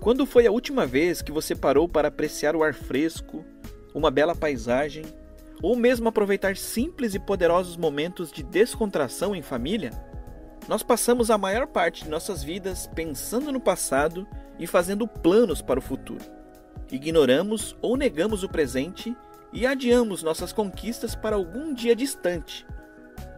Quando foi a última vez que você parou para apreciar o ar fresco, uma bela paisagem, ou mesmo aproveitar simples e poderosos momentos de descontração em família? Nós passamos a maior parte de nossas vidas pensando no passado e fazendo planos para o futuro. Ignoramos ou negamos o presente e adiamos nossas conquistas para algum dia distante,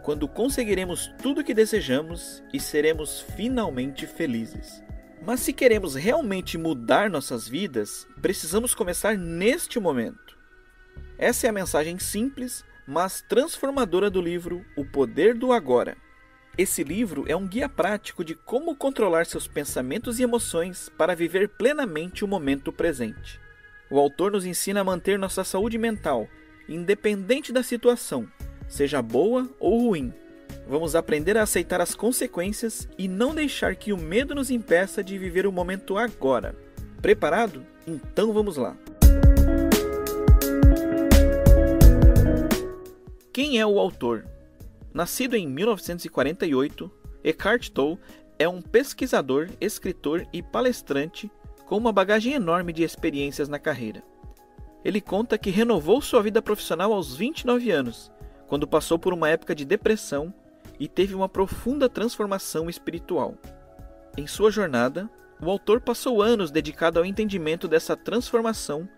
quando conseguiremos tudo o que desejamos e seremos finalmente felizes. Mas se queremos realmente mudar nossas vidas, precisamos começar neste momento. Essa é a mensagem simples, mas transformadora do livro O Poder do Agora. Esse livro é um guia prático de como controlar seus pensamentos e emoções para viver plenamente o momento presente. O autor nos ensina a manter nossa saúde mental, independente da situação, seja boa ou ruim, Vamos aprender a aceitar as consequências e não deixar que o medo nos impeça de viver o momento agora. Preparado? Então vamos lá! Quem é o autor? Nascido em 1948, Eckhart Tolle é um pesquisador, escritor e palestrante com uma bagagem enorme de experiências na carreira. Ele conta que renovou sua vida profissional aos 29 anos, quando passou por uma época de depressão e teve uma profunda transformação espiritual. Em sua jornada, o autor passou anos dedicado ao entendimento dessa transformação,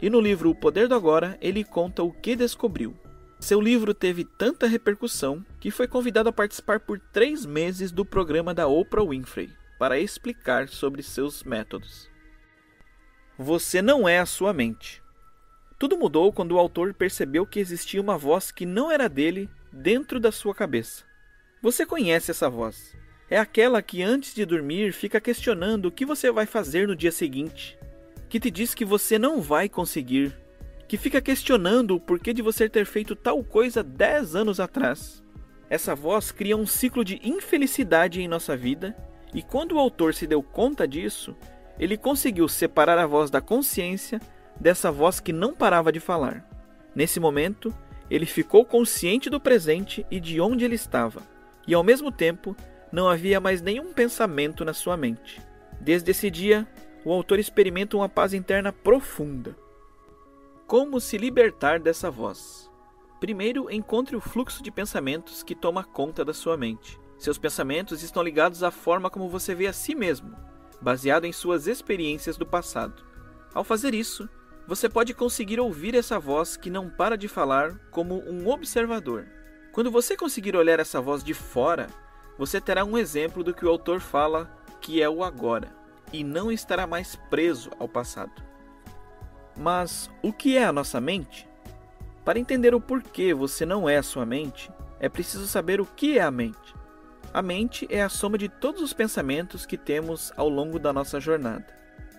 e no livro O Poder do Agora ele conta o que descobriu. Seu livro teve tanta repercussão que foi convidado a participar por três meses do programa da Oprah Winfrey para explicar sobre seus métodos. Você não é a sua mente. Tudo mudou quando o autor percebeu que existia uma voz que não era dele dentro da sua cabeça. Você conhece essa voz. É aquela que antes de dormir fica questionando o que você vai fazer no dia seguinte, que te diz que você não vai conseguir, que fica questionando o porquê de você ter feito tal coisa 10 anos atrás. Essa voz cria um ciclo de infelicidade em nossa vida, e quando o autor se deu conta disso, ele conseguiu separar a voz da consciência dessa voz que não parava de falar. Nesse momento, ele ficou consciente do presente e de onde ele estava e ao mesmo tempo não havia mais nenhum pensamento na sua mente. Desde esse dia, o autor experimenta uma paz interna profunda. Como se libertar dessa voz? Primeiro, encontre o fluxo de pensamentos que toma conta da sua mente. Seus pensamentos estão ligados à forma como você vê a si mesmo, baseado em suas experiências do passado. Ao fazer isso, você pode conseguir ouvir essa voz que não para de falar como um observador. Quando você conseguir olhar essa voz de fora, você terá um exemplo do que o autor fala que é o agora, e não estará mais preso ao passado. Mas o que é a nossa mente? Para entender o porquê você não é a sua mente, é preciso saber o que é a mente. A mente é a soma de todos os pensamentos que temos ao longo da nossa jornada.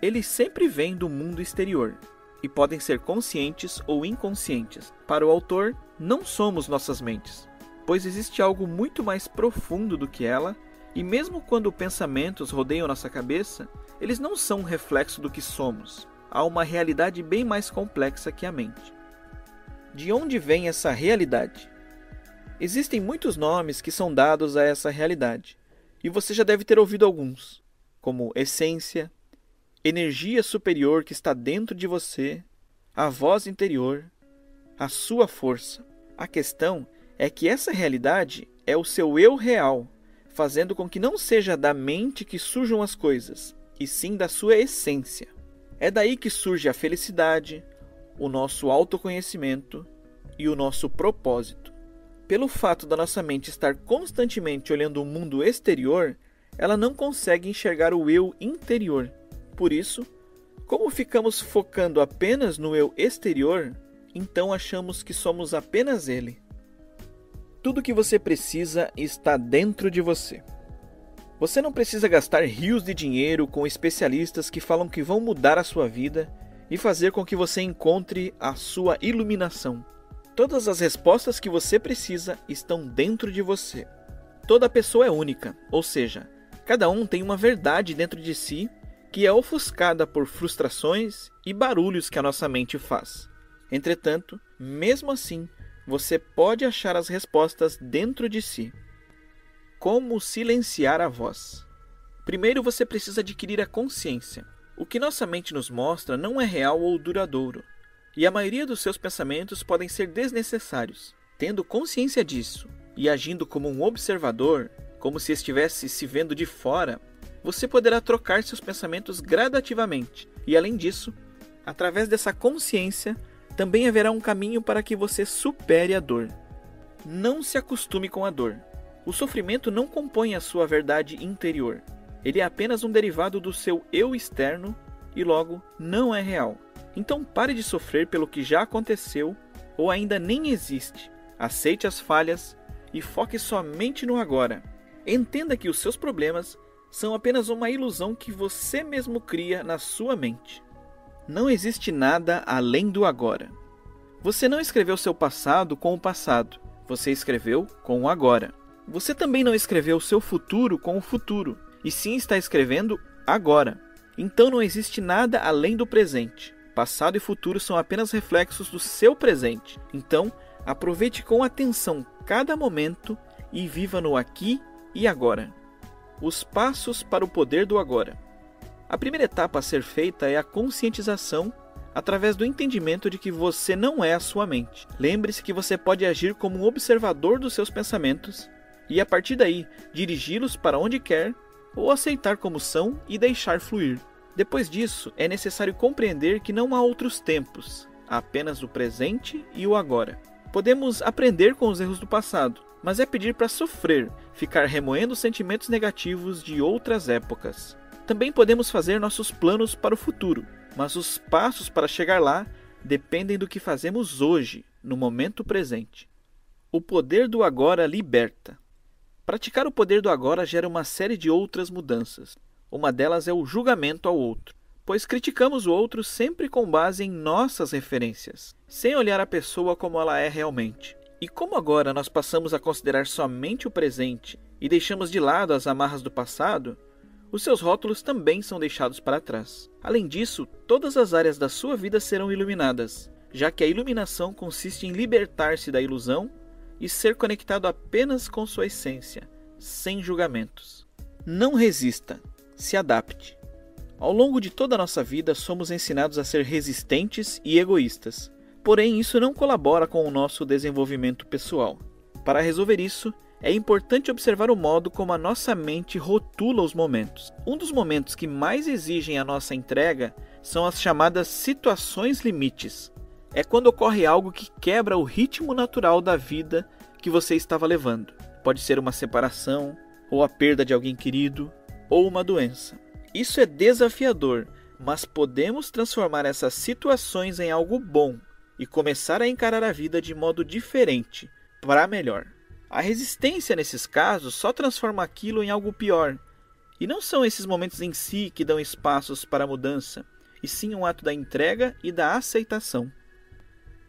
Eles sempre vêm do mundo exterior e podem ser conscientes ou inconscientes. Para o autor, não somos nossas mentes, pois existe algo muito mais profundo do que ela, e mesmo quando pensamentos rodeiam nossa cabeça, eles não são um reflexo do que somos. Há uma realidade bem mais complexa que a mente. De onde vem essa realidade? Existem muitos nomes que são dados a essa realidade, e você já deve ter ouvido alguns, como essência, energia superior que está dentro de você, a voz interior, a sua força. A questão é que essa realidade é o seu eu real, fazendo com que não seja da mente que surjam as coisas, e sim da sua essência. É daí que surge a felicidade, o nosso autoconhecimento e o nosso propósito. Pelo fato da nossa mente estar constantemente olhando o mundo exterior, ela não consegue enxergar o eu interior por isso, como ficamos focando apenas no eu exterior, então achamos que somos apenas ele. Tudo que você precisa está dentro de você. Você não precisa gastar rios de dinheiro com especialistas que falam que vão mudar a sua vida e fazer com que você encontre a sua iluminação. Todas as respostas que você precisa estão dentro de você. Toda pessoa é única, ou seja, cada um tem uma verdade dentro de si que é ofuscada por frustrações e barulhos que a nossa mente faz. Entretanto, mesmo assim, você pode achar as respostas dentro de si. como silenciar a voz. Primeiro você precisa adquirir a consciência. O que nossa mente nos mostra não é real ou duradouro, e a maioria dos seus pensamentos podem ser desnecessários. Tendo consciência disso e agindo como um observador, como se estivesse se vendo de fora, você poderá trocar seus pensamentos gradativamente. E além disso, através dessa consciência, também haverá um caminho para que você supere a dor. Não se acostume com a dor. O sofrimento não compõe a sua verdade interior. Ele é apenas um derivado do seu eu externo e logo não é real. Então pare de sofrer pelo que já aconteceu ou ainda nem existe. Aceite as falhas e foque somente no agora. Entenda que os seus problemas são apenas uma ilusão que você mesmo cria na sua mente. Não existe nada além do agora. Você não escreveu seu passado com o passado, você escreveu com o agora. Você também não escreveu seu futuro com o futuro, e sim está escrevendo agora. Então não existe nada além do presente. Passado e futuro são apenas reflexos do seu presente. Então, aproveite com atenção cada momento e viva no aqui e agora. Os passos para o poder do agora. A primeira etapa a ser feita é a conscientização através do entendimento de que você não é a sua mente. Lembre-se que você pode agir como um observador dos seus pensamentos e, a partir daí, dirigi-los para onde quer ou aceitar como são e deixar fluir. Depois disso, é necessário compreender que não há outros tempos, há apenas o presente e o agora. Podemos aprender com os erros do passado, mas é pedir para sofrer, ficar remoendo sentimentos negativos de outras épocas. Também podemos fazer nossos planos para o futuro, mas os passos para chegar lá dependem do que fazemos hoje, no momento presente. O poder do agora liberta. Praticar o poder do agora gera uma série de outras mudanças. Uma delas é o julgamento ao outro, pois criticamos o outro sempre com base em nossas referências, sem olhar a pessoa como ela é realmente. E como agora nós passamos a considerar somente o presente e deixamos de lado as amarras do passado, os seus rótulos também são deixados para trás. Além disso, todas as áreas da sua vida serão iluminadas, já que a iluminação consiste em libertar-se da ilusão e ser conectado apenas com sua essência, sem julgamentos. Não resista, se adapte. Ao longo de toda a nossa vida, somos ensinados a ser resistentes e egoístas. Porém, isso não colabora com o nosso desenvolvimento pessoal. Para resolver isso, é importante observar o modo como a nossa mente rotula os momentos. Um dos momentos que mais exigem a nossa entrega são as chamadas situações limites. É quando ocorre algo que quebra o ritmo natural da vida que você estava levando. Pode ser uma separação, ou a perda de alguém querido, ou uma doença. Isso é desafiador, mas podemos transformar essas situações em algo bom e começar a encarar a vida de modo diferente, para melhor. A resistência nesses casos só transforma aquilo em algo pior. E não são esses momentos em si que dão espaços para a mudança, e sim um ato da entrega e da aceitação.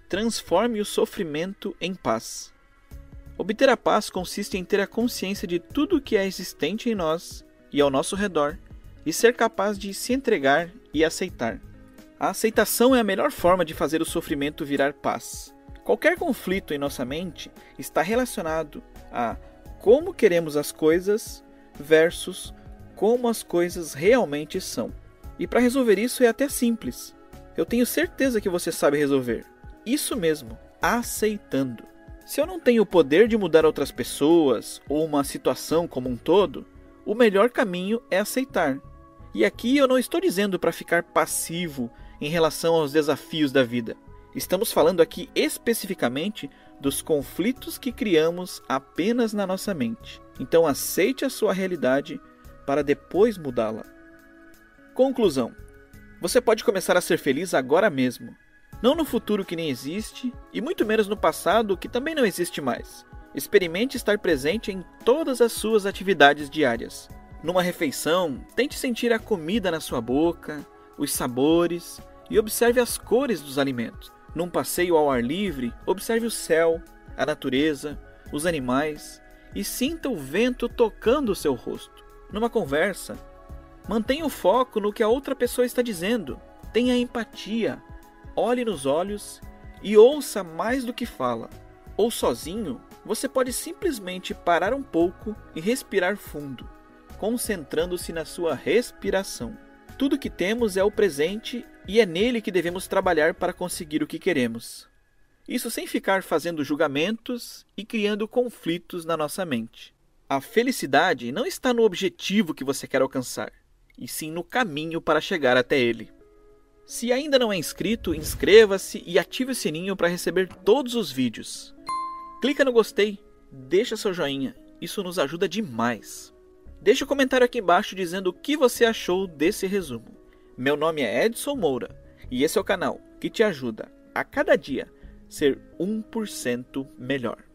Transforme o sofrimento em paz. Obter a paz consiste em ter a consciência de tudo o que é existente em nós e ao nosso redor e ser capaz de se entregar e aceitar. A aceitação é a melhor forma de fazer o sofrimento virar paz. Qualquer conflito em nossa mente está relacionado a como queremos as coisas versus como as coisas realmente são. E para resolver isso é até simples. Eu tenho certeza que você sabe resolver. Isso mesmo, aceitando. Se eu não tenho o poder de mudar outras pessoas ou uma situação como um todo, o melhor caminho é aceitar. E aqui eu não estou dizendo para ficar passivo em relação aos desafios da vida. Estamos falando aqui especificamente dos conflitos que criamos apenas na nossa mente. Então aceite a sua realidade para depois mudá-la. Conclusão: Você pode começar a ser feliz agora mesmo. Não no futuro que nem existe, e muito menos no passado que também não existe mais. Experimente estar presente em todas as suas atividades diárias. Numa refeição, tente sentir a comida na sua boca, os sabores e observe as cores dos alimentos. Num passeio ao ar livre, observe o céu, a natureza, os animais e sinta o vento tocando o seu rosto. Numa conversa, mantenha o foco no que a outra pessoa está dizendo. Tenha empatia, olhe nos olhos e ouça mais do que fala. Ou sozinho, você pode simplesmente parar um pouco e respirar fundo, concentrando-se na sua respiração. Tudo que temos é o presente e é nele que devemos trabalhar para conseguir o que queremos. Isso sem ficar fazendo julgamentos e criando conflitos na nossa mente. A felicidade não está no objetivo que você quer alcançar, e sim no caminho para chegar até ele. Se ainda não é inscrito, inscreva-se e ative o sininho para receber todos os vídeos. Clica no gostei, deixa seu joinha, isso nos ajuda demais. Deixe um comentário aqui embaixo dizendo o que você achou desse resumo. Meu nome é Edson Moura e esse é o canal que te ajuda a cada dia ser 1% melhor.